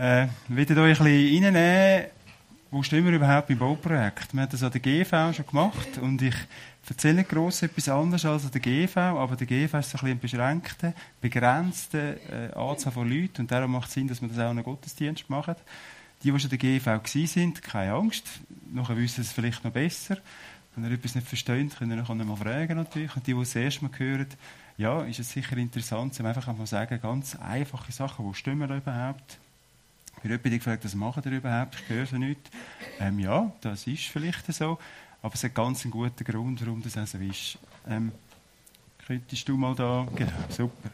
Äh, will euch ein bisschen reinnehmen, wo stehen wir überhaupt beim Bauprojekt? Wir haben das an der GV schon gemacht und ich erzähle nicht gross etwas anderes als an der GV, aber der GV ist so ein bisschen beschränkte, begrenzte äh, Anzahl von Leuten und darum macht es Sinn, dass wir das auch in einem Gottesdienst machen. Die, die schon in der GV sind, keine Angst, nachher wissen es vielleicht noch besser. Wenn ihr etwas nicht versteht, könnt ihr noch einmal fragen natürlich. Und die, die es erst mal hören, ja, ist es sicher interessant, sie einfach einmal sagen, ganz einfache Sachen, wo stimmen wir überhaupt? Ich habe jemanden gefragt, was machen ihr überhaupt? Ich höre nichts. Ähm, ja, das ist vielleicht so. Aber es hat ganz einen guten Grund, warum das so ist. Ähm, könntest du mal da... Genau, super.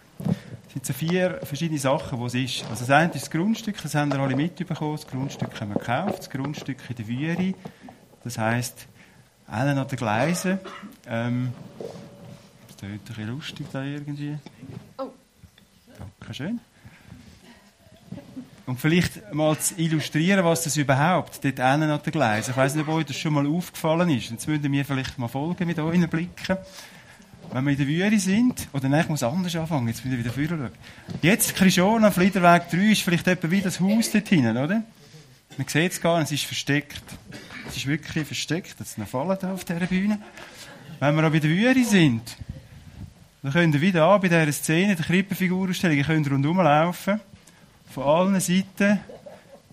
Es sind so vier verschiedene Sachen, die es ist. Also das eine ist das Grundstück, das haben wir alle mitbekommen. Das Grundstück haben wir gekauft, das Grundstück in der Würi. Das heisst, einen an den Gleisen. Ähm, das klingt ein bisschen lustig da irgendwie. Oh. Danke schön. Und vielleicht mal zu illustrieren, was das überhaupt dort hinten an den Gleisen. Ich weiß nicht, ob euch das schon mal aufgefallen ist. Jetzt ihr mir vielleicht mal folgen mit euren Blicken. Wenn wir in der Wüste sind, oder nein, ich muss anders anfangen, jetzt bin ich wieder vorher schauen. Jetzt, Krishona, Fliederweg 3, ist vielleicht etwa wie das Haus dort hinten, oder? Man sieht es gar nicht, es ist versteckt. Es ist wirklich versteckt, jetzt noch fallen da auf dieser Bühne. Wenn wir aber in der Wüste sind, dann könnt ihr wieder an bei dieser Szene, der Krippenfigurausstellung, ihr könnt rundherum laufen. Von allen Seiten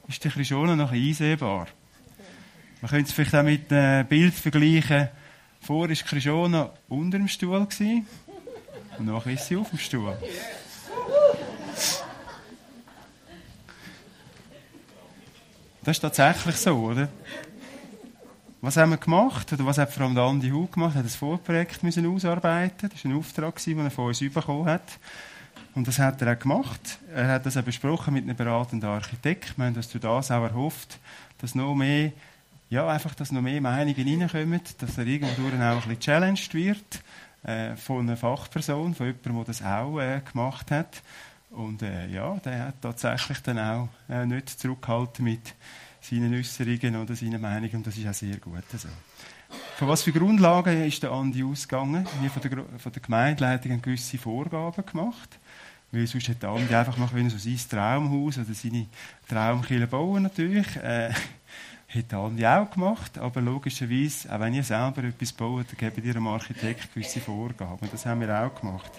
ist der Krishona noch einsehbar. Man könnte es vielleicht auch mit einem Bild vergleichen. Vor war Krishona unter dem Stuhl und nachher ist sie auf dem Stuhl. Das ist tatsächlich so, oder? Was haben wir gemacht? Oder was hat vor allem Andi Hu gemacht? Er hat ein Vorprojekt müssen ausarbeiten. Das war ein Auftrag, den er von uns bekommen hat. Und das hat er auch gemacht. Er hat das auch besprochen mit einem beratenden Architekt. Wir haben uns durch das auch erhofft, dass noch mehr, ja, einfach, dass noch mehr Meinungen reinkommen, dass er irgendwo auch ein bisschen challenged wird äh, von einer Fachperson, von jemandem, der das auch äh, gemacht hat. Und äh, ja, der hat tatsächlich dann auch äh, nicht zurückgehalten mit seinen Äußerungen oder seinen Meinungen. Und das ist auch sehr gut so. Von was für Grundlagen ist der Andi ausgegangen? Wir von der, von der Gemeindeleitung gewisse Vorgaben gemacht. Weil sonst hätte Andi einfach mal so sein Traumhaus oder seine Traumkille bauen natürlich. Äh, hätte Andi auch gemacht, aber logischerweise, auch wenn ihr selber etwas baut, dann gebt ihr dem Architekt gewisse Vorgaben. Das haben wir auch gemacht.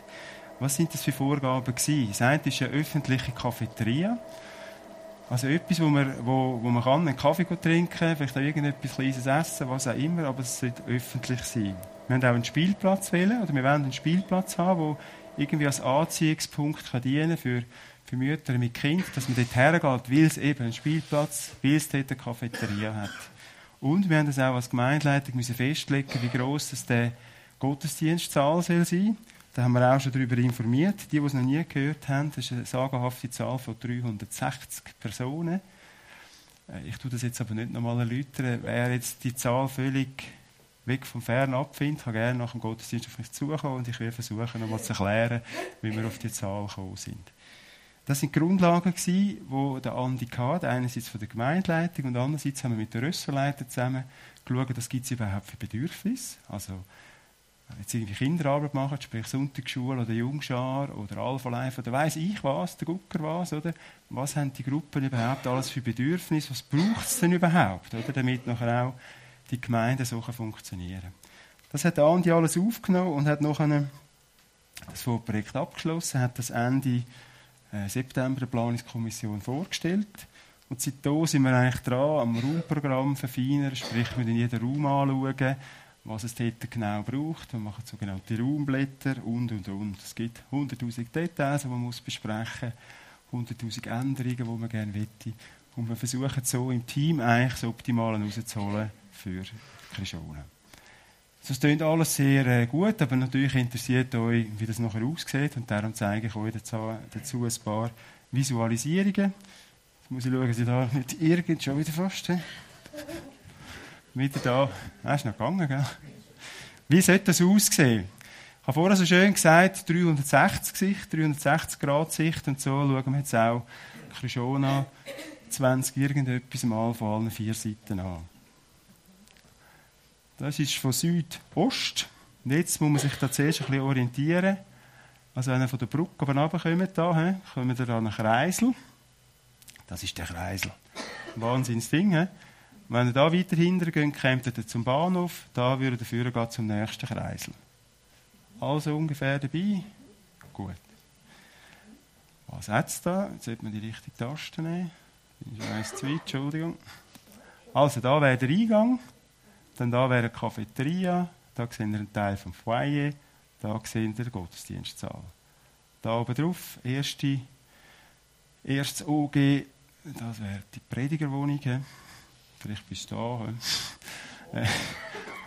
Was sind das für Vorgaben gewesen? Das eine ist eine öffentliche Cafeteria. Also etwas, wo man, wo, wo man kann, einen Kaffee trinken, vielleicht auch irgendetwas Kleines essen, was auch immer, aber es sollte öffentlich sein. Wir haben auch einen Spielplatz wählen, oder wir wollen einen Spielplatz haben, der irgendwie als Anziehungspunkt kann dienen für, für Mütter mit Kind, dass man dort hergeht, weil es eben einen Spielplatz, weil es dort eine Cafeteria hat. Und wir haben das auch als Gemeindeleitung müssen festlegen, wie gross das der Gottesdienstsaal soll sein. Da haben wir auch schon darüber informiert. Die, die es noch nie gehört haben, das ist eine sagenhafte Zahl von 360 Personen. Äh, ich tue das jetzt aber nicht nochmal erläutern. Wer jetzt die Zahl völlig weg vom Fern abfindet, kann gerne nach dem Gottesdienst auf mich zukommen und ich werde versuchen, nochmal zu erklären, wie wir auf die Zahl gekommen sind. Das sind die Grundlagen, die der Andi hatte, einerseits von der Gemeindeleitung und andererseits haben wir mit den Rösserleitern zusammen geschaut, was gibt es überhaupt für Bedürfnisse. Also, wenn jetzt irgendwie Kinderarbeit machen, sprich Sonntagsschule oder Jungschar oder Alpha Life oder weiss ich was, der Gucker was, oder? Was haben die Gruppen überhaupt alles für Bedürfnisse? Was braucht es denn überhaupt, oder? Damit nachher auch die Gemeinde so funktionieren Das hat Andi alles aufgenommen und hat noch das Vorprojekt abgeschlossen, hat das Ende äh, September der Planungskommission vorgestellt. Und seitdem sind wir eigentlich dran, am Raumprogramm verfeinern, sprich, wir in jeden Raum anschauen, was es dort genau braucht. Wir machen sogenannte Raumblätter und, und, und. Es gibt 100'000 Details, die man muss besprechen muss, 100'000 Änderungen, die man gerne möchte. Und wir versuchen so im Team eigentlich das Optimale rauszuholen für Krishona. Das klingt alles sehr äh, gut, aber natürlich interessiert euch, wie das nachher aussieht und darum zeige ich euch dazu, ein paar Visualisierungen. Jetzt muss ich schauen, dass ich da nicht irgend schon wieder fast wieder da. Ah, ist noch gegangen, gell? Wie sollte das aussehen? Ich habe vorher so schön gesagt, 360 Sicht, 360 Grad Sicht und so schauen wir jetzt auch Krishona 20 irgendetwas mal von allen vier Seiten an. Das ist von Südost. Und jetzt muss man sich da zuerst ein bisschen orientieren. Also wenn ihr von der Brücke oben runterkommt, da, kommt ihr an einen Kreisel. Das ist der Kreisel. Wahnsinnsding, he? Wenn ihr da weiter hinten geht, kommt ihr zum Bahnhof, da würde der Führer zum nächsten Kreisel. Also ungefähr dabei. Gut. Was hat es da? Jetzt sollte man die richtige Taste nehmen. Bin ich eins zu weit, Entschuldigung. Also, da wäre der Eingang. Dann da wäre eine Cafeteria. Da sehen wir einen Teil vom Foyer. Da sehen wir den Gottesdienstsaal. Da oben drauf, erste, erstes OG, das wäre die Predigerwohnung. Vielleicht bist du da. Äh,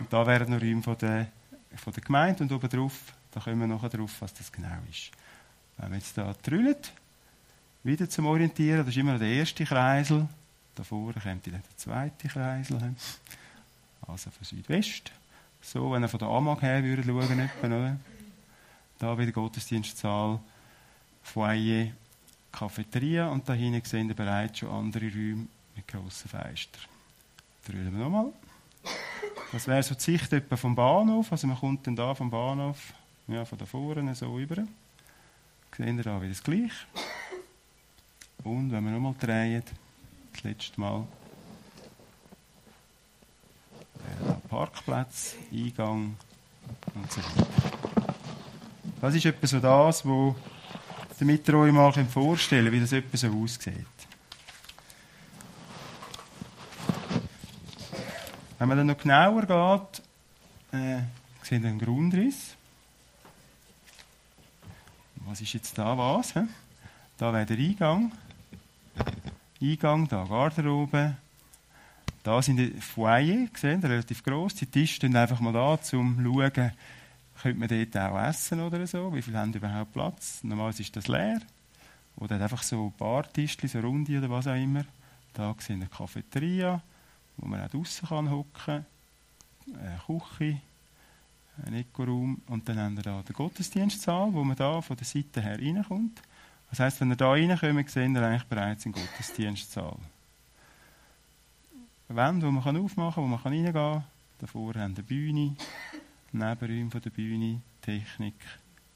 und da wären noch Räume von der, von der Gemeinde und oben drauf, da kommen wir nachher drauf, was das genau ist. Wenn wir jetzt hier drüllen, wieder zum Orientieren, das ist immer noch der erste Kreisel. Da vorne kommt dann der zweite Kreisel. Also von Südwest. So, wenn er von der Amag her würde schauen, etwa, oder? Da wieder Gottesdienstsaal, Foyer, Cafeteria und da hinten sehen wir bereits schon andere Räume mit grossen Fenstern. Drüllen wir nochmal. Das wäre so die Sicht etwa vom Bahnhof. Also man kommt dann da vom Bahnhof, ja, von da vorne so rüber. Sehen wir da wieder das Gleiche. Und wenn wir nochmal drehen, das letzte Mal, Parkplatz, Eingang und so weiter. Das ist etwa so das, was damit ihr euch mal vorstellen könnt, wie das so aussieht. Wenn man dann noch genauer geht, äh, sehen wir einen Grundriss. Was ist jetzt da was? He? Da wäre der Eingang. Eingang, da Garderobe. Da sind die Foyer, gesehen, relativ gross. Die Tische stehen einfach mal da, um zu schauen, könnte man dort auch essen oder so? Wie viele haben überhaupt Platz? Normalerweise ist das leer. Oder einfach so Bartischchen, so Runde oder was auch immer. Da wir eine Cafeteria, wo man auch draußen kann hocken, eine Küche, ein Eco-Raum und dann haben wir da den Gottesdienstsaal, wo man da von der Seite her reinkommt. Das heisst, wenn ihr da reinkommt, sehen wir eigentlich bereits einen Gottesdienstsaal. Wand, die man aufmachen kann, wo man reingehen kann. Davor haben eine Bühne. Nebenräume von der Bühne, Technik,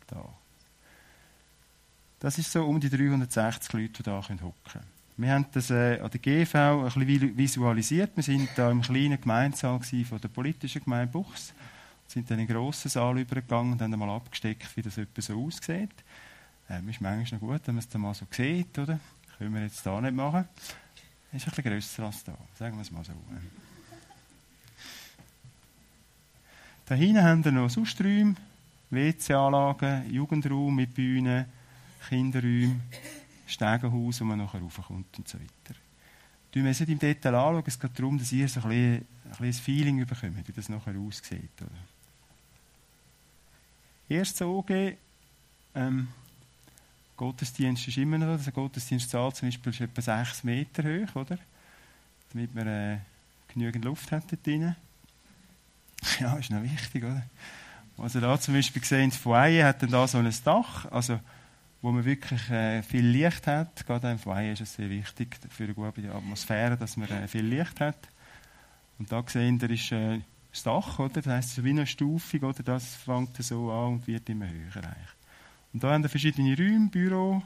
da. Das ist so um die 360 Leute, die da hocken können. Wir haben das äh, an der GV ein bisschen visualisiert. Wir sind da im kleinen Gemeinsaal von der politischen Gemeinde Buchs, sind dann in den grossen Saal übergegangen und haben mal abgesteckt, wie das etwa so aussieht. Ähm, ist manchmal noch gut, wenn man es dann mal so sieht, oder? Können wir jetzt da nicht machen. Ist ein bisschen grösser als da, sagen wir es mal so. Da hinten haben wir noch Susträume, WC-Anlagen, Jugendraum mit Bühnen, Kinderräume, Stegenhaus, wo man nachher raufkommt und so weiter. Wir müssen im Detail anschauen. Es geht darum, dass ihr so ein, bisschen, ein, ein Feeling bekommt, wie das nachher aussieht. Erst OG, ähm, Gottesdienst ist immer noch, also Gottesdienstsaal zum Beispiel ist etwa 6 Meter hoch, oder? Damit man äh, genügend Luft hat dort drinnen. Ja, ist noch wichtig, oder? Also da zum Beispiel gesehen, das Foyer hat dann da so ein Dach, also wo man wirklich äh, viel Licht hat. Gerade im Foyer ist es sehr wichtig für eine gute Atmosphäre, dass man äh, viel Licht hat. Und da gesehen, da ist äh, das Dach, oder? Das heisst, so wie eine Stufe, oder? Das fängt so an und wird immer höher eigentlich. Und da haben wir verschiedene Räume, Büro,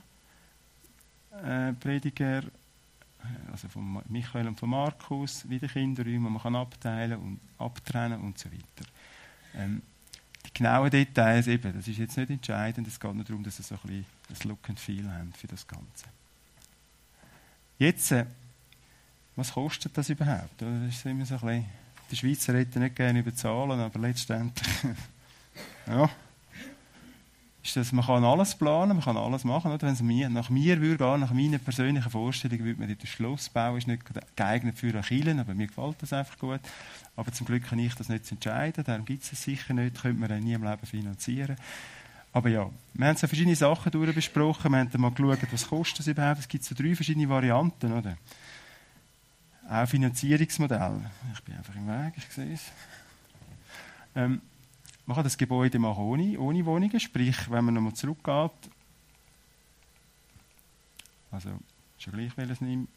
äh, Prediger, äh, also von Michael und von Markus, wieder Kinderräume, die man kann abteilen und abtrennen und so weiter. Ähm, die genauen Details eben, das ist jetzt nicht entscheidend, es geht nur darum, dass sie so ein bisschen ein Look and Feel haben für das Ganze. Jetzt, äh, was kostet das überhaupt? Das ist immer so ein bisschen, die Schweizer reden nicht gerne über Zahlen, aber letztendlich, ja, ist das, man kann alles planen, man kann alles machen. Wenn es nach mir würde nach meiner persönlichen Vorstellung, würde man den Schlossbau ist nicht geeignet für Achillen, aber mir gefällt das einfach gut. Aber zum Glück kann ich das nicht entscheiden, darum gibt es es sicher nicht, könnte man nie im Leben finanzieren. Aber ja, wir haben so verschiedene Sachen durchbesprochen, wir haben dann mal geschaut, was kostet das überhaupt. Es gibt so drei verschiedene Varianten, oder? Auch Finanzierungsmodelle. Ich bin einfach im Weg, ich sehe es. Ähm, kann das Gebäude machen ohne, ohne Wohnungen, sprich, wenn man nochmal zurückgeht, also schon gleich welches nimmt,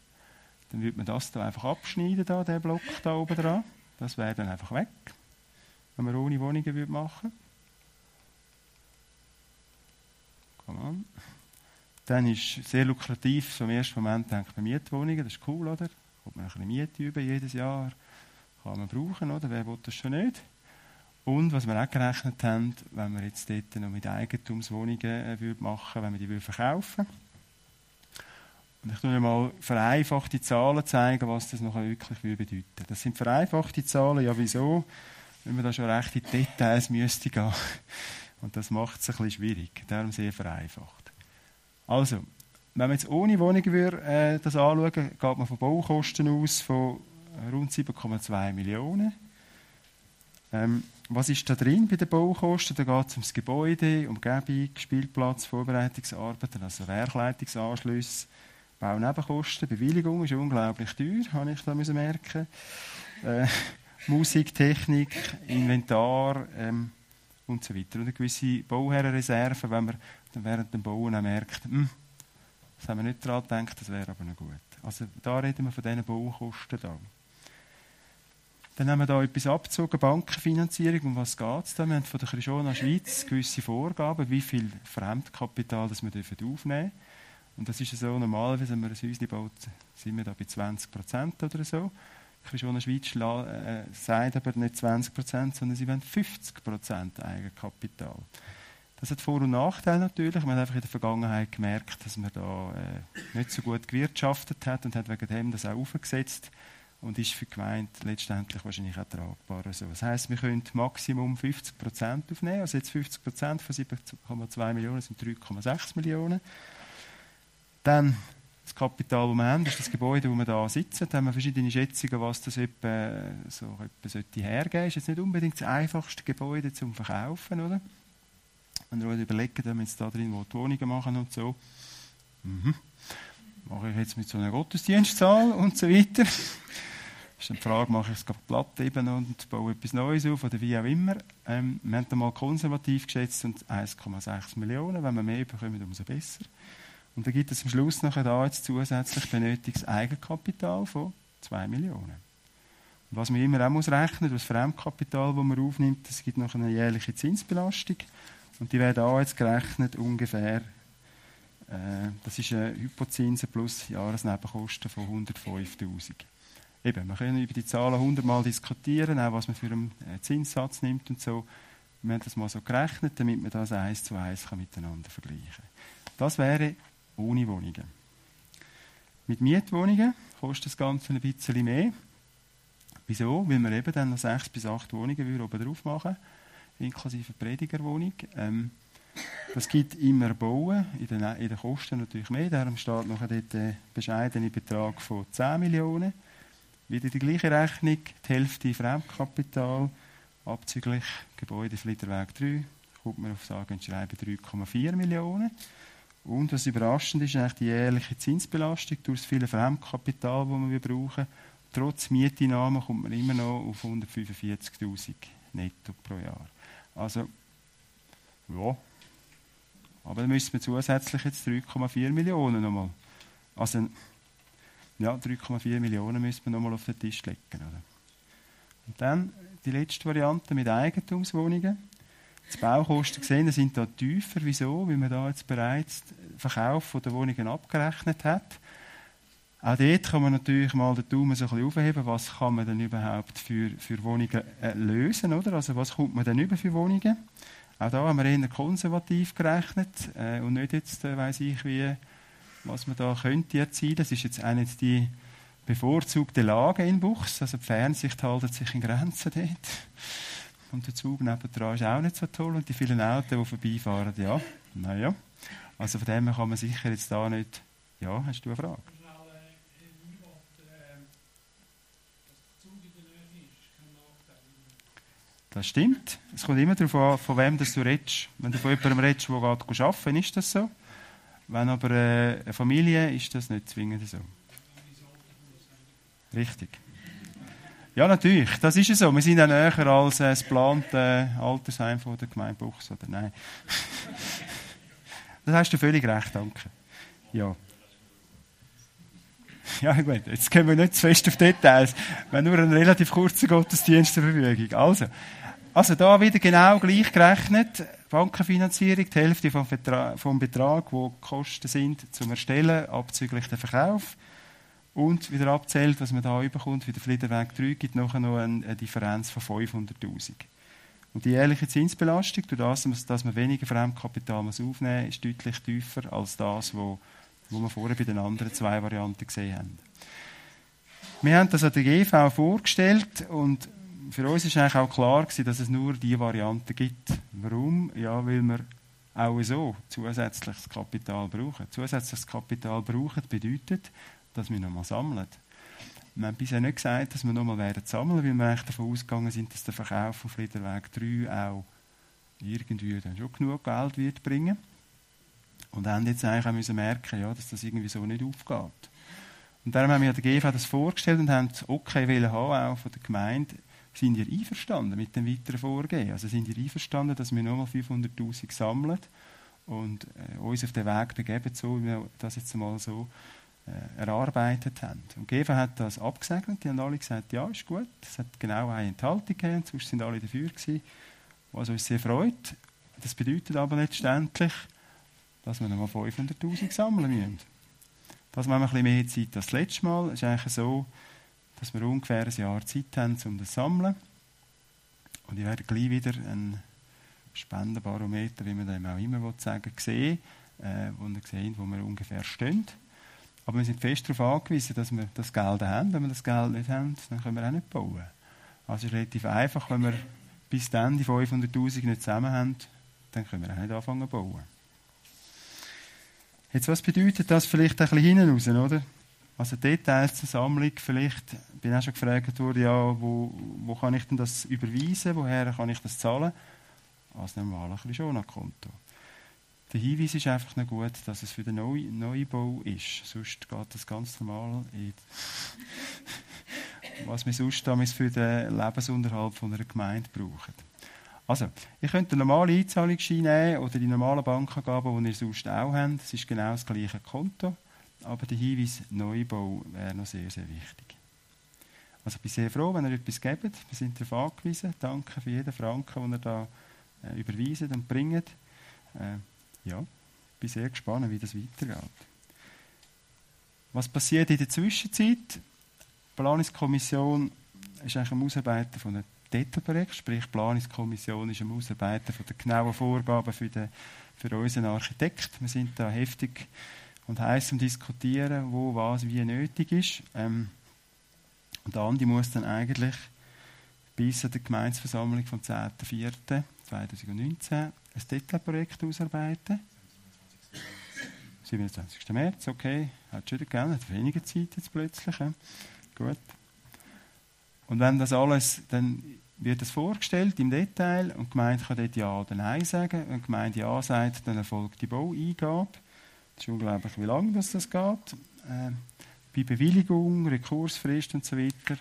dann würde man das da einfach abschneiden, da, den Block da oben dran. Das wäre dann einfach weg, wenn man ohne Wohnungen würde machen. Dann ist sehr lukrativ, so im ersten Moment denkt man Mietwohnungen, das ist cool, oder? Kommt man ein bisschen Miete über jedes Jahr, kann man brauchen, oder? Wer will das schon nicht? Und was wir auch gerechnet haben, wenn wir jetzt dort noch mit Eigentumswohnungen äh, machen wenn wir die verkaufen und ich euch mal vereinfachte Zahlen zeigen, was das noch wirklich bedeuten Das sind vereinfachte Zahlen, ja wieso? Wenn man da schon recht in Details müsste gehen. Und das macht es ein bisschen schwierig. Darum sehr vereinfacht. Also, wenn man jetzt ohne Wohnung würde, äh, das anschauen, geht man von Baukosten aus von rund 7,2 Millionen. Ähm, was ist da drin bei den Baukosten? Da geht es ums Gebäude, Umgebung, Spielplatz, Vorbereitungsarbeiten, also Werkleitungsanschlüsse, Baunebenkosten, Bewilligung ist unglaublich teuer, habe ich da müssen merken. Äh, Musik, Technik, Inventar ähm, und so weiter. Und eine gewisse Bauherrenreserve, wenn man dann während dem Bauen auch merkt, hm, das haben wir nicht daran gedacht, das wäre aber noch gut. Also da reden wir von diesen Baukosten da. Dann haben wir da etwas abgezogen, Bankenfinanzierung. Um was geht es da? Wir haben von der Krishona Schweiz gewisse Vorgaben, wie viel Fremdkapital das wir aufnehmen dürfen. Und das ist so, normalerweise, wenn man ein Häuschen baut, sind wir da bei 20 Prozent oder so. Krishona Schweiz äh, sagt aber nicht 20 Prozent, sondern sie wollen 50 Prozent Eigenkapital. Das hat Vor- und Nachteile natürlich. Man hat einfach in der Vergangenheit gemerkt, dass man da äh, nicht so gut gewirtschaftet hat und hat wegen dem das auch aufgesetzt und ist für die Gemeinde letztendlich wahrscheinlich auch tragbar. Also, das heisst, wir können Maximum 50 Prozent aufnehmen. Also jetzt 50 Prozent von 7,2 Millionen sind 3,6 Millionen. Dann das Kapital, das wir haben, ist das Gebäude, wo wir da sitzen. Da haben wir verschiedene Schätzungen, was das etwa, so etwa sollte hergeben. Ist jetzt nicht unbedingt das einfachste Gebäude zum Verkaufen, oder? Wenn ihr euch überlegt, wenn wir jetzt da drin Wohnungen machen und so. Mhm. Mache ich jetzt mit so einer Gottesdienstzahl und so weiter ist dann die Frage, mache ich es platt eben und baue etwas Neues auf oder wie auch immer. Ähm, wir haben da mal konservativ geschätzt und 1,6 Millionen. Wenn wir mehr bekommen, umso besser. Und dann gibt es am Schluss nachher da jetzt zusätzlich benötigtes Eigenkapital von 2 Millionen. Und was man immer auch muss rechnen, das Fremdkapital, das man aufnimmt, das gibt noch eine jährliche Zinsbelastung. Und die werden auch jetzt gerechnet ungefähr, äh, das ist eine Hypozinse plus Jahresnebenkosten von 105'000. Eben, wir können über die Zahlen hundertmal diskutieren, auch was man für einen äh, Zinssatz nimmt und so. Wir haben das mal so gerechnet, damit man das eins zu eins miteinander vergleichen kann. Das wäre ohne Wohnungen. Mit Mietwohnungen kostet das Ganze ein bisschen mehr. Wieso? Weil wir eben dann noch sechs bis acht Wohnungen oben drauf machen, inklusive Predigerwohnung. Ähm, das gibt immer Bauen, in den, in den Kosten natürlich mehr. Darum steht noch der bescheidene Betrag von 10 Millionen. Wieder die gleiche Rechnung, die Hälfte Fremdkapital, abzüglich Gebäude Flitterweg 3, kommt man auf sage und schreiben 3,4 Millionen. Und was überraschend ist, ist die jährliche Zinsbelastung durch das viele Fremdkapital, das wir brauchen. Trotz Mieteinnahmen kommt man immer noch auf 145'000 netto pro Jahr. Also, ja. Aber dann müssen wir zusätzlich jetzt 3,4 Millionen nochmal. Also, ja, 3,4 Millionen müssen wir nochmal auf den Tisch legen. Oder? Und dann die letzte Variante mit Eigentumswohnungen. Die Baukosten gesehen sind da tiefer. Wieso? Weil man da jetzt bereits den Verkauf der Wohnungen abgerechnet hat. Auch dort kann man natürlich mal den Daumen so ein bisschen aufheben. Was kann man denn überhaupt für, für Wohnungen äh, lösen? Oder? Also was kommt man denn über für Wohnungen? Auch da haben wir eher konservativ gerechnet äh, und nicht jetzt, äh, weiss ich wie, was man da könnte erzielen. Das ist jetzt auch nicht die bevorzugte Lage in Buchs. Also die Fernsicht haltet sich in Grenzen dort. Und der Zug nebendran ist auch nicht so toll. Und die vielen Autos, die vorbeifahren, ja, naja. Also von dem kann man sicher jetzt da nicht... Ja, hast du eine Frage? Das stimmt. Es kommt immer darauf an, von wem du redest. Wenn du von jemandem redest, der gerade arbeiten ist das so. Wenn aber äh, eine Familie ist das nicht zwingend so. Richtig. Ja, natürlich. Das ist so. Wir sind ja näher als äh, das geplante Altersheim von der Gemeinde Buchs, oder nein? das hast du völlig recht, danke. Ja. Ja, gut. Jetzt kommen wir nicht zu fest auf Details. Wir haben nur einen relativ kurzen Gottesdienst zur Verfügung. Also, Also da wieder genau gleich gerechnet. Bankenfinanzierung, die Hälfte vom, Betrag, vom Betrag, wo Kosten sind zum Erstellen, abzüglich den Verkauf. Und wieder abzählt, was man da überkommt, wie der Fliederweg 3, gibt nachher noch eine Differenz von 500'000. Und die jährliche Zinsbelastung, durch das, dass man weniger Fremdkapital muss aufnehmen muss, ist deutlich tiefer als das, was wir vorher bei den anderen zwei Varianten gesehen haben. Wir haben das an der GV vorgestellt und für uns ist eigentlich auch klar gewesen, dass es nur diese Variante gibt. Warum? Ja, weil wir auch so zusätzliches Kapital brauchen. Zusätzliches Kapital brauchen bedeutet, dass wir nochmal sammeln. Wir haben bisher nicht gesagt, dass wir nochmal werden sammeln, weil wir eigentlich davon ausgegangen sind, dass der Verkauf von Friederweg 3 auch irgendwie dann schon genug Geld wird bringen. Und haben jetzt eigentlich auch müssen merken, ja, dass das irgendwie so nicht aufgeht. Und darum haben wir der GV das vorgestellt und haben das Okay haben, auch von der Gemeinde sind ihr einverstanden mit dem weiteren Vorgehen? Also sind ihr einverstanden, dass wir nochmal 500'000 sammeln und äh, uns auf den Weg begeben, so wie wir das jetzt mal so äh, erarbeitet haben? Und GEFA hat das abgesegnet, die haben alle gesagt, ja, ist gut. Es hat genau eine Enthaltung gegeben, sonst sind alle dafür gewesen, was uns sehr freut. Das bedeutet aber letztendlich, dass wir nochmal 500'000 sammeln müssen. Das wir ein bisschen mehr Zeit als das letzte Mal. Es ist eigentlich so, dass wir ungefähr ein Jahr Zeit haben, um das zu sammeln. Und ich werde gleich wieder einen Spendenbarometer, wie man dem auch immer sagen sehen, äh, wo wir sehen, wo wir ungefähr stehen. Aber wir sind fest darauf angewiesen, dass wir das Geld haben. Wenn wir das Geld nicht haben, dann können wir auch nicht bauen. Also ist relativ einfach, wenn wir bis dann die 500'000 nicht zusammen haben, dann können wir auch nicht anfangen zu bauen. Jetzt, was bedeutet das vielleicht ein bisschen hinten raus, oder? Also Details zur Sammlung, vielleicht bin ich auch schon gefragt worden, ja, wo, wo kann ich denn das überweisen, woher kann ich das zahlen? Als normal ein Schona-Konto. Der Hinweis ist einfach noch gut, dass es für den Neu Neubau ist. Sonst geht das ganz normal in was wir sonst damals für den Lebensunterhalt von einer Gemeinde brauchen. Also, ihr könnt den normalen Einzahlungsschein nehmen oder die normalen Bankangaben, die ihr sonst auch habt. Das ist genau das gleiche Konto. Aber der Hinweis Neubau wäre noch sehr, sehr wichtig. Also ich bin sehr froh, wenn ihr etwas gebt. Wir sind darauf angewiesen. Danke für jeden Franken, den ihr da äh, überweist und bringt. Äh, ja, ich bin sehr gespannt, wie das weitergeht. Was passiert in der Zwischenzeit? Die Planungskommission ist eigentlich am Ausarbeiten von einem Detailprojekt, sprich die Planungskommission ist am Ausarbeiten von den genauen Vorgaben für, den, für unseren Architekt. Wir sind da heftig und heiß am Diskutieren, wo was wie nötig ist. Ähm, und Andi muss dann eigentlich bis an der Gemeinsversammlung vom 10.04.2019 ein Detailprojekt ausarbeiten. 27. März, okay, hat schon gegeben, hat weniger Zeit jetzt plötzlich. Gut. Und wenn das alles, dann wird es vorgestellt im Detail und die Gemeinde kann dort Ja oder Nein sagen. Wenn die Gemeinde Ja sagt, dann erfolgt die Baueingabe. Es ist unglaublich, wie lange das, das geht. Äh, bei Bewilligung, Rekursfrist und so weiter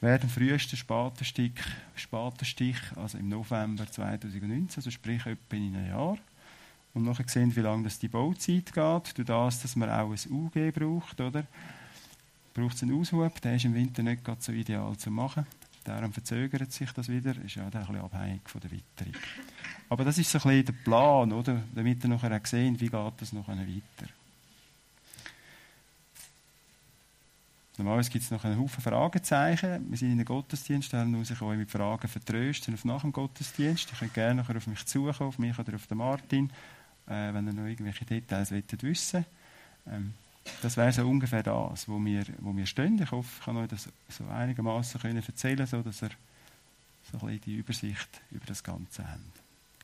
werden frühesten Spatenstich, Spatenstich, also im November 2019, also sprich etwa in einem Jahr. Und nachher sehen, wie lange das die Bauzeit geht. Durch das, dass man auch ein UG braucht, oder? Braucht es einen Aushub, der ist im Winter nicht so ideal zu machen. Darum verzögert sich das wieder, ist ja dann ein bisschen abhängig von der Witterung. Aber das ist so ein bisschen der Plan, oder? damit ihr nachher auch sehen, wie geht das noch weiter. Normalerweise gibt es noch einen Haufen Fragezeichen. Wir sind in einem Gottesdienst, da muss ich euch mit Fragen vertrösten auf nach dem Gottesdienst. Ihr könnt gerne nachher auf mich zukommen, auf mich oder auf den Martin, äh, wenn ihr noch irgendwelche Details wollt wissen ähm, das wäre so ungefähr das, wo wir, wo wir stehen. Ich hoffe, ich kann euch das so einigermaßen erzählen, so dass ihr so ein bisschen die Übersicht über das Ganze habt.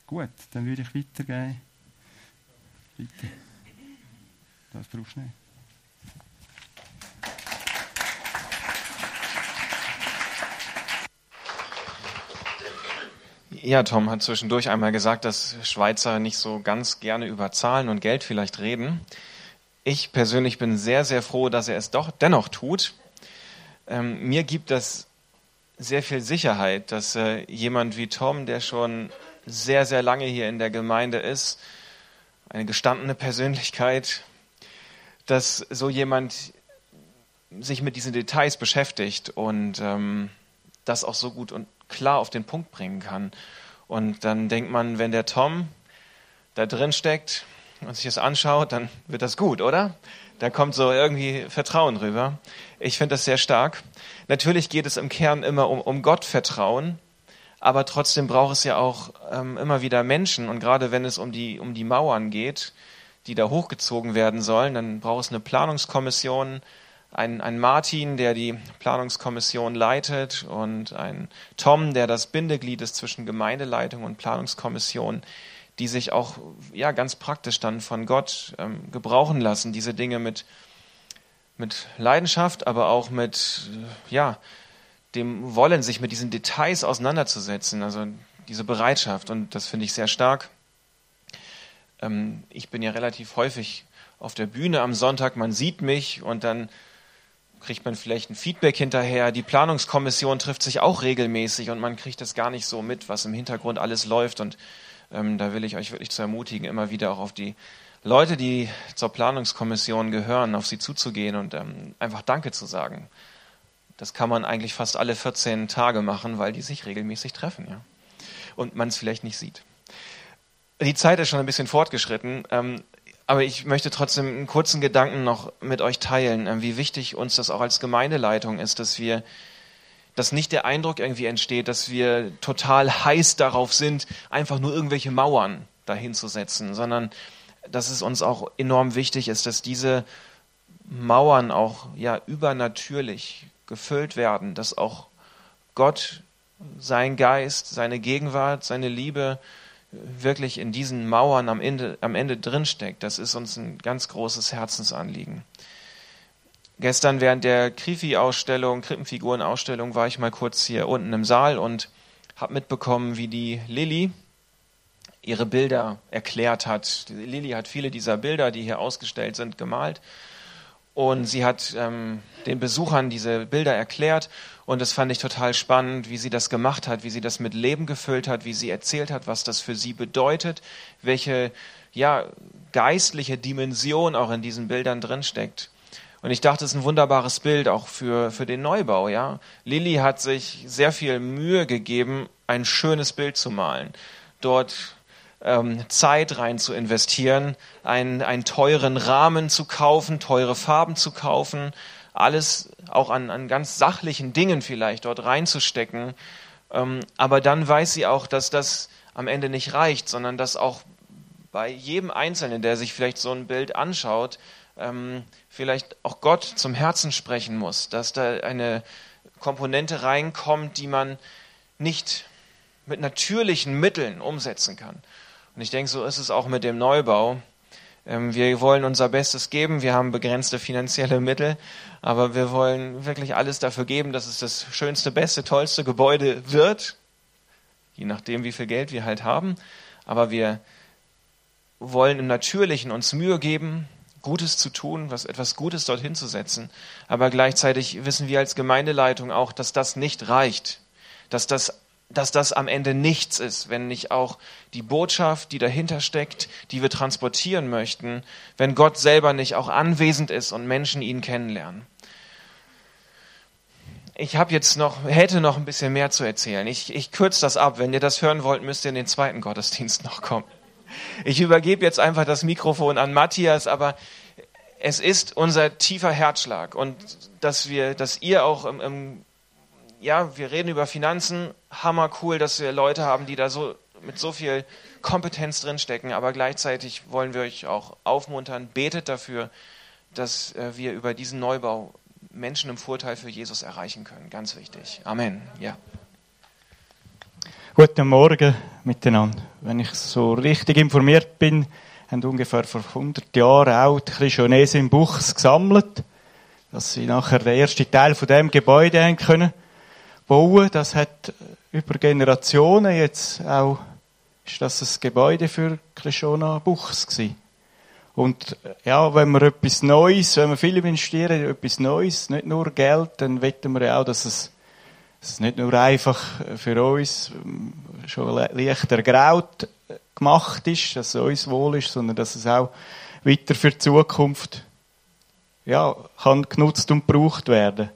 Gut, dann würde ich weitergehen. Bitte. Das brauchst du nicht. Ja, Tom hat zwischendurch einmal gesagt, dass Schweizer nicht so ganz gerne über Zahlen und Geld vielleicht reden. Ich persönlich bin sehr, sehr froh, dass er es doch dennoch tut. Ähm, mir gibt das sehr viel Sicherheit, dass äh, jemand wie Tom, der schon sehr, sehr lange hier in der Gemeinde ist, eine gestandene Persönlichkeit, dass so jemand sich mit diesen Details beschäftigt und ähm, das auch so gut und klar auf den Punkt bringen kann. Und dann denkt man, wenn der Tom da drin steckt und sich das anschaut, dann wird das gut, oder? Da kommt so irgendwie Vertrauen rüber. Ich finde das sehr stark. Natürlich geht es im Kern immer um, um Gottvertrauen, aber trotzdem braucht es ja auch ähm, immer wieder Menschen. Und gerade wenn es um die, um die Mauern geht, die da hochgezogen werden sollen, dann braucht es eine Planungskommission, ein, ein Martin, der die Planungskommission leitet und ein Tom, der das Bindeglied ist zwischen Gemeindeleitung und Planungskommission, die sich auch ja, ganz praktisch dann von Gott ähm, gebrauchen lassen, diese Dinge mit, mit Leidenschaft, aber auch mit ja, dem Wollen, sich mit diesen Details auseinanderzusetzen, also diese Bereitschaft. Und das finde ich sehr stark. Ähm, ich bin ja relativ häufig auf der Bühne am Sonntag, man sieht mich und dann kriegt man vielleicht ein Feedback hinterher. Die Planungskommission trifft sich auch regelmäßig und man kriegt das gar nicht so mit, was im Hintergrund alles läuft. Und ähm, da will ich euch wirklich zu ermutigen, immer wieder auch auf die Leute, die zur Planungskommission gehören, auf sie zuzugehen und ähm, einfach Danke zu sagen. Das kann man eigentlich fast alle 14 Tage machen, weil die sich regelmäßig treffen, ja. Und man es vielleicht nicht sieht. Die Zeit ist schon ein bisschen fortgeschritten, ähm, aber ich möchte trotzdem einen kurzen Gedanken noch mit euch teilen, äh, wie wichtig uns das auch als Gemeindeleitung ist, dass wir, dass nicht der Eindruck irgendwie entsteht, dass wir total heiß darauf sind, einfach nur irgendwelche Mauern dahin zu setzen, sondern dass es uns auch enorm wichtig ist, dass diese Mauern auch ja übernatürlich gefüllt werden, dass auch Gott, sein Geist, seine Gegenwart, seine Liebe wirklich in diesen Mauern am Ende, am Ende drinsteckt. Das ist uns ein ganz großes Herzensanliegen. Gestern während der Krifi-Ausstellung, Krippenfiguren-Ausstellung, war ich mal kurz hier unten im Saal und habe mitbekommen, wie die Lilly ihre Bilder erklärt hat. Die Lilly hat viele dieser Bilder, die hier ausgestellt sind, gemalt. Und sie hat ähm, den Besuchern diese Bilder erklärt und das fand ich total spannend, wie sie das gemacht hat, wie sie das mit Leben gefüllt hat, wie sie erzählt hat, was das für sie bedeutet, welche ja, geistliche Dimension auch in diesen Bildern drinsteckt. Und ich dachte, es ist ein wunderbares Bild auch für, für den Neubau. Ja? Lilly hat sich sehr viel Mühe gegeben, ein schönes Bild zu malen. Dort ähm, Zeit rein zu investieren, einen, einen teuren Rahmen zu kaufen, teure Farben zu kaufen, alles auch an, an ganz sachlichen Dingen vielleicht dort reinzustecken. Ähm, aber dann weiß sie auch, dass das am Ende nicht reicht, sondern dass auch bei jedem Einzelnen, der sich vielleicht so ein Bild anschaut, ähm, vielleicht auch Gott zum Herzen sprechen muss, dass da eine Komponente reinkommt, die man nicht mit natürlichen Mitteln umsetzen kann. Und ich denke, so ist es auch mit dem Neubau. Ähm, wir wollen unser Bestes geben, wir haben begrenzte finanzielle Mittel, aber wir wollen wirklich alles dafür geben, dass es das schönste, beste, tollste Gebäude wird, je nachdem, wie viel Geld wir halt haben. Aber wir wollen im Natürlichen uns Mühe geben, Gutes zu tun, was etwas Gutes dorthin zu setzen. Aber gleichzeitig wissen wir als Gemeindeleitung auch, dass das nicht reicht, dass das dass das am Ende nichts ist, wenn nicht auch die Botschaft, die dahinter steckt, die wir transportieren möchten, wenn Gott selber nicht auch anwesend ist und Menschen ihn kennenlernen. Ich habe jetzt noch, hätte noch ein bisschen mehr zu erzählen. Ich, ich kürze das ab. Wenn ihr das hören wollt, müsst ihr in den zweiten Gottesdienst noch kommen. Ich übergebe jetzt einfach das Mikrofon an Matthias, aber es ist unser tiefer Herzschlag und dass wir, dass ihr auch im, im ja, wir reden über Finanzen, hammer cool, dass wir Leute haben, die da so mit so viel Kompetenz drinstecken, aber gleichzeitig wollen wir euch auch aufmuntern, betet dafür, dass äh, wir über diesen Neubau Menschen im Vorteil für Jesus erreichen können. Ganz wichtig. Amen. Ja. Guten Morgen miteinander. Wenn ich so richtig informiert bin, haben ungefähr vor 100 Jahren auch die Christionese im Buchs gesammelt, dass sie nachher den ersten Teil von dem Gebäude haben können bauen. Das hat über Generationen jetzt auch, ist das ein Gebäude für Krishona Buchs gewesen. Und ja, wenn wir etwas Neues, wenn wir viel investieren in etwas Neues, nicht nur Geld, dann wetten wir ja auch, dass es, dass es nicht nur einfach für uns schon leicht ergraut gemacht ist, dass es uns wohl ist, sondern dass es auch weiter für die Zukunft ja, kann genutzt und gebraucht werden.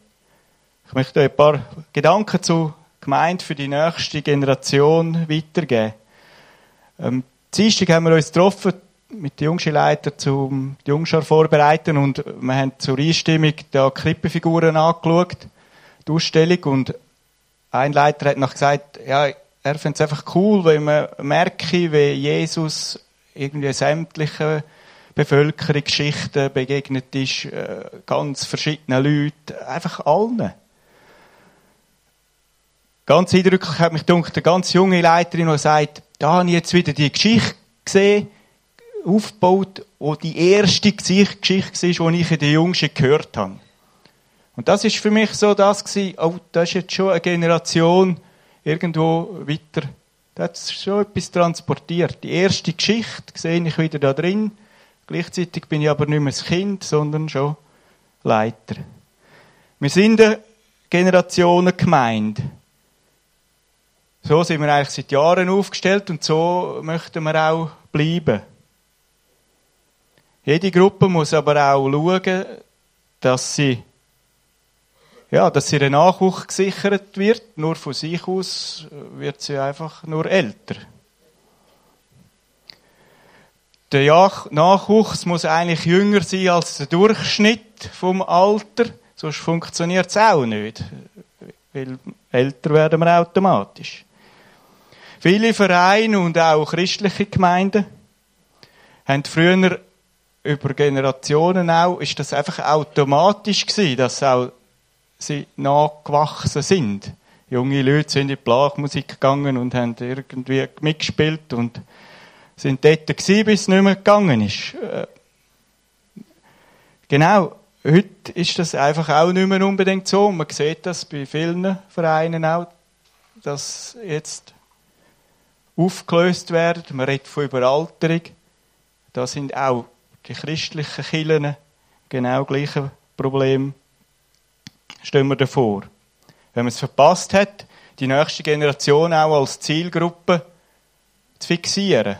Ich möchte ein paar Gedanken zu Gemeinde für die nächste Generation weitergeben. Ähm, Dienstag haben wir uns getroffen, mit den Jungschulleitern zum Jungschar vorbereiten und wir haben zur Einstimmung da Krippenfiguren angeschaut, die Ausstellung und ein Leiter hat noch gesagt, ja, er findet es einfach cool, wenn man merke, wie Jesus irgendwie sämtlichen Bevölkerungsschichten begegnet ist, äh, ganz verschiedenen Leuten, einfach allen. Ganz eindrücklich hat mich gedacht, eine ganz junge Leiterin, die sagt, da habe ich jetzt wieder die Geschichte gesehen, aufgebaut, wo die erste Geschichte war, die ich in der Jungschen gehört habe. Und das ist für mich so das gewesen, oh, das ist jetzt schon eine Generation irgendwo weiter, da hat schon etwas transportiert. Die erste Geschichte sehe ich wieder da drin. Gleichzeitig bin ich aber nicht mehr das Kind, sondern schon Leiter. Wir sind eine Generationengemeinde. So sind wir eigentlich seit Jahren aufgestellt und so möchten wir auch bleiben. Jede Gruppe muss aber auch schauen, dass sie, ja, dass ihre Nachwuchs gesichert wird. Nur von sich aus wird sie einfach nur älter. Der Nachwuchs muss eigentlich jünger sein als der Durchschnitt vom Alter, sonst funktioniert es auch nicht. Weil älter werden wir automatisch. Viele Vereine und auch christliche Gemeinden haben früher über Generationen auch, ist das einfach automatisch gewesen, dass auch sie nachgewachsen sind. Junge Leute sind in die Blachmusik gegangen und haben irgendwie mitgespielt und sind dort gewesen, bis es nicht mehr gegangen ist. Äh, genau. Heute ist das einfach auch nicht mehr unbedingt so. Man sieht das bei vielen Vereinen auch, dass jetzt aufgelöst werden. Man redet von Überalterung. Da sind auch die christlichen Kirchen genau gleiche Problem. Stellen wir davor. Wenn man es verpasst hat, die nächste Generation auch als Zielgruppe zu fixieren.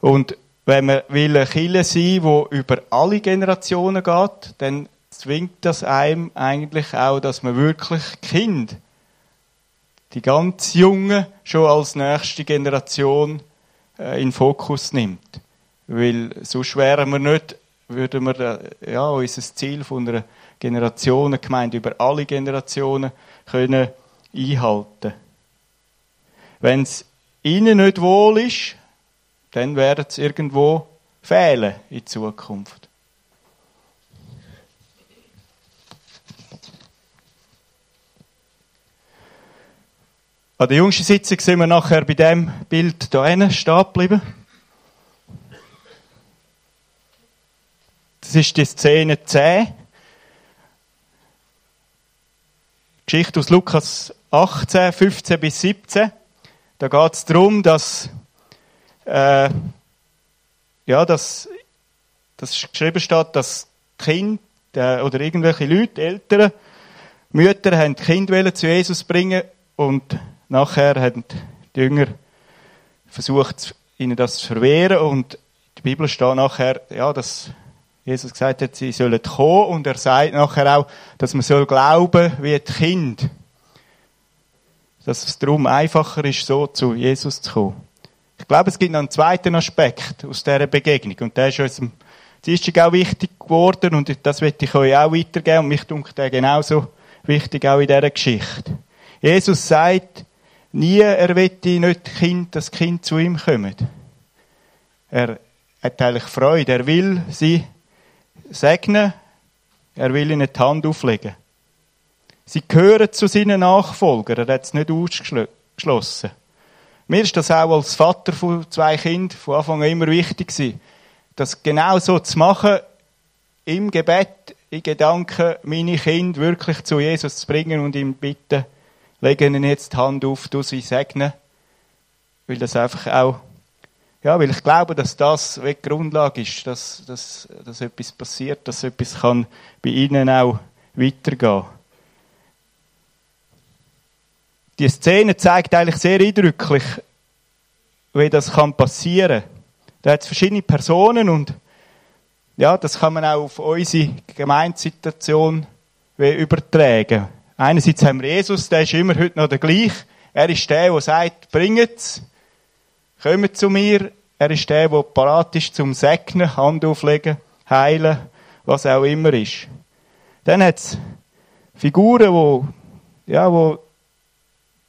Und wenn man will eine Kirche sein die über alle Generationen geht, dann zwingt das einem eigentlich auch, dass man wirklich Kind, die ganz Jungen, schon als nächste Generation äh, in Fokus nimmt. Weil sonst wären wir nicht, würden wir äh, ja, unser Ziel von einer Generationengemeinde über alle Generationen können einhalten. Wenn es ihnen nicht wohl ist, dann werden es irgendwo fehlen in Zukunft. An der jüngsten Sitzung sind wir nachher bei dem Bild hier stehen geblieben. Das ist die Szene 10. Geschichte aus Lukas 18, 15 bis 17. Da geht es darum, dass, äh, ja, dass, dass geschrieben steht, dass Kind äh, oder irgendwelche Leute, Eltern, Mütter, haben Kind zu Jesus bringen und Nachher haben die Jünger versucht, ihnen das zu verwehren und die Bibel steht nachher, ja, dass Jesus gesagt hat, sie sollen kommen und er sagt nachher auch, dass man soll glauben wie ein Kind. Dass es darum einfacher ist, so zu Jesus zu kommen. Ich glaube, es gibt noch einen zweiten Aspekt aus dieser Begegnung und der ist uns am Dienstag auch wichtig geworden und das möchte ich euch auch weitergeben und mich dunkt der genauso wichtig auch in dieser Geschichte. Jesus sagt, Nie erwette nicht kind, dass Kind zu ihm kommen. Er hat eigentlich Freude. Er will sie segnen. Er will ihnen die Hand auflegen. Sie gehören zu seinen Nachfolgern. Er hat es nicht ausgeschlossen. Mir ist das auch als Vater von zwei Kindern von Anfang an immer wichtig gewesen, das genau so zu machen, im Gebet, in Gedanken, meine Kinder wirklich zu Jesus zu bringen und ihm bitten, lege ihnen jetzt die Hand auf, du sie segnen. Weil das einfach auch, ja, weil ich glaube, dass das die Grundlage ist, dass, dass, dass etwas passiert, dass etwas kann bei ihnen auch weitergehen. Die Szene zeigt eigentlich sehr eindrücklich, wie das kann passieren. Da hat es verschiedene Personen und ja, das kann man auch auf unsere Gemeindesituation übertragen. Einerseits haben wir Jesus, der ist immer heute noch der gleiche. Er ist der, der sagt, bringt's, kommt zu mir. Er ist der, der parat ist zum Segnen, Hand auflegen, heilen, was auch immer ist. Dann hat's Figuren, wo, ja, wo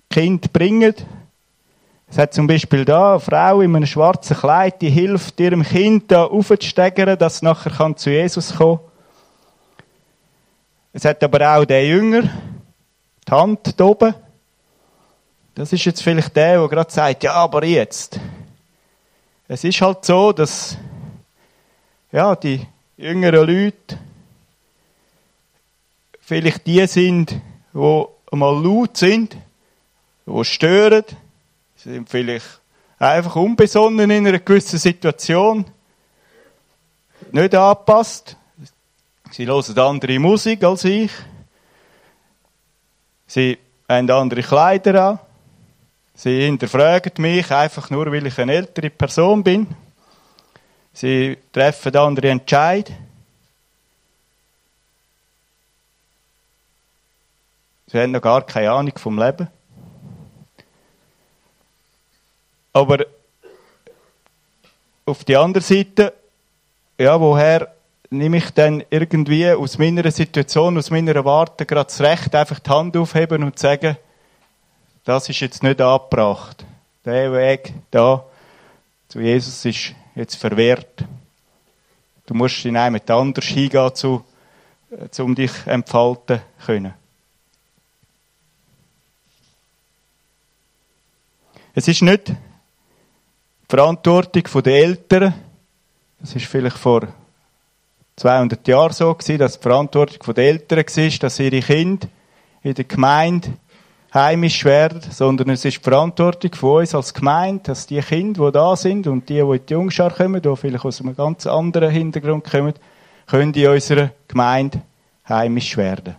Kind bringen. Es hat zum Beispiel da eine Frau in einem schwarzen Kleid, die hilft ihrem Kind da aufzusteigen, dass es nachher zu Jesus kommen kann. Es hat aber auch den Jünger, die Hand da oben. Das ist jetzt vielleicht der, der gerade sagt, ja, aber jetzt. Es ist halt so, dass, ja, die jüngeren Leute vielleicht die sind, die einmal laut sind, die stören, sie sind vielleicht einfach unbesonnen in einer gewissen Situation, nicht angepasst, Sie hören andere Musik als ich. Sie haben andere Kleider an. Sie hinterfragen mich einfach nur, weil ich eine ältere Person bin. Sie treffen andere Entscheid. Sie haben noch gar keine Ahnung vom Leben. Aber auf die andere Seite, ja, woher nehme ich dann irgendwie aus meiner Situation, aus meiner Warte gerade das Recht, einfach die Hand aufheben und sagen, das ist jetzt nicht angebracht. Der Weg da zu Jesus ist jetzt verwehrt. Du musst in einem anders hingehen, äh, um dich entfalten können. Es ist nicht die Verantwortung der Eltern, das ist vielleicht vor 200 Jahren so gewesen, dass die Verantwortung der Eltern war, dass ihre Kinder in der Gemeinde heimisch werden, sondern es ist die Verantwortung von uns als Gemeinde, dass die Kinder, die da sind und die, die in die Jungschar kommen, die vielleicht aus einem ganz anderen Hintergrund kommen, können in unserer Gemeinde heimisch werden.